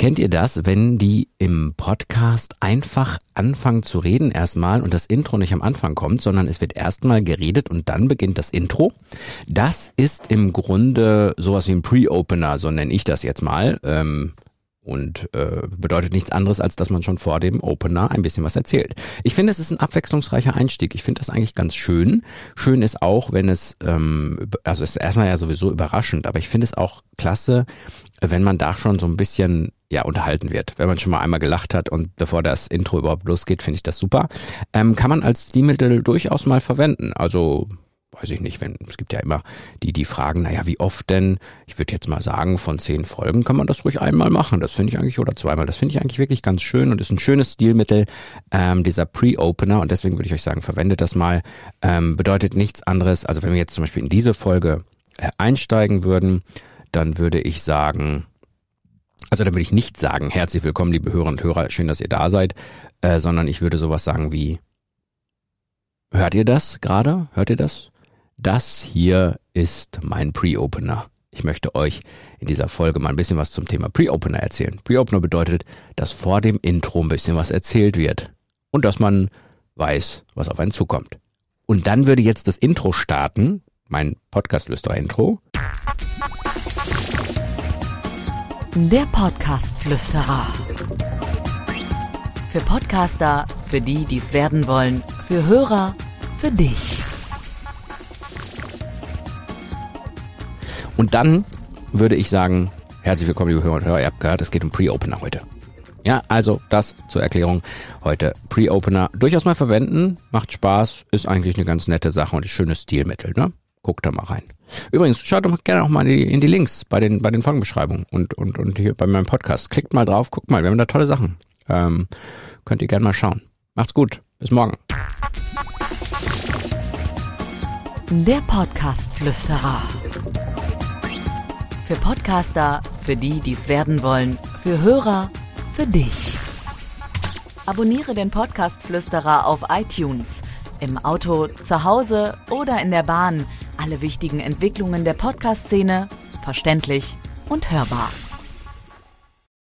Kennt ihr das, wenn die im Podcast einfach anfangen zu reden erstmal und das Intro nicht am Anfang kommt, sondern es wird erstmal geredet und dann beginnt das Intro? Das ist im Grunde sowas wie ein Pre-Opener, so nenne ich das jetzt mal. Ähm, und äh, bedeutet nichts anderes, als dass man schon vor dem Opener ein bisschen was erzählt. Ich finde, es ist ein abwechslungsreicher Einstieg. Ich finde das eigentlich ganz schön. Schön ist auch, wenn es, ähm, also es ist erstmal ja sowieso überraschend, aber ich finde es auch klasse, wenn man da schon so ein bisschen ja unterhalten wird. Wenn man schon mal einmal gelacht hat und bevor das Intro überhaupt losgeht, finde ich das super. Ähm, kann man als Stilmittel durchaus mal verwenden. Also weiß ich nicht, wenn es gibt ja immer die die fragen, naja, wie oft denn? Ich würde jetzt mal sagen, von zehn Folgen kann man das ruhig einmal machen. Das finde ich eigentlich oder zweimal. Das finde ich eigentlich wirklich ganz schön und ist ein schönes Stilmittel ähm, dieser Pre-Opener und deswegen würde ich euch sagen, verwendet das mal. Ähm, bedeutet nichts anderes. Also wenn wir jetzt zum Beispiel in diese Folge äh, einsteigen würden, dann würde ich sagen, also dann würde ich nicht sagen, herzlich willkommen, liebe Hörer und Hörer, schön, dass ihr da seid, äh, sondern ich würde sowas sagen wie, hört ihr das gerade? Hört ihr das? Das hier ist mein Pre-Opener. Ich möchte euch in dieser Folge mal ein bisschen was zum Thema Pre-Opener erzählen. Pre-Opener bedeutet, dass vor dem Intro ein bisschen was erzählt wird und dass man weiß, was auf einen zukommt. Und dann würde jetzt das Intro starten, mein Podcast-Flüsterer-Intro. Der Podcast-Flüsterer. Für Podcaster, für die, die es werden wollen, für Hörer, für dich. Und dann würde ich sagen, herzlich willkommen, liebe Hörer und Hörer. Ihr habt gehört, es geht um Pre-Opener heute. Ja, also das zur Erklärung. Heute Pre-Opener durchaus mal verwenden, macht Spaß, ist eigentlich eine ganz nette Sache und ein schönes Stilmittel, ne? Guckt da mal rein. Übrigens, schaut doch gerne auch mal in die, in die Links bei den, bei den Folgenbeschreibungen und, und, und hier bei meinem Podcast. Klickt mal drauf, guckt mal, wir haben da tolle Sachen. Ähm, könnt ihr gerne mal schauen. Macht's gut. Bis morgen. Der Podcast-Flüsterer. Für Podcaster, für die, die es werden wollen, für Hörer, für dich. Abonniere den Podcast-Flüsterer auf iTunes, im Auto, zu Hause oder in der Bahn. Alle wichtigen Entwicklungen der Podcast-Szene verständlich und hörbar.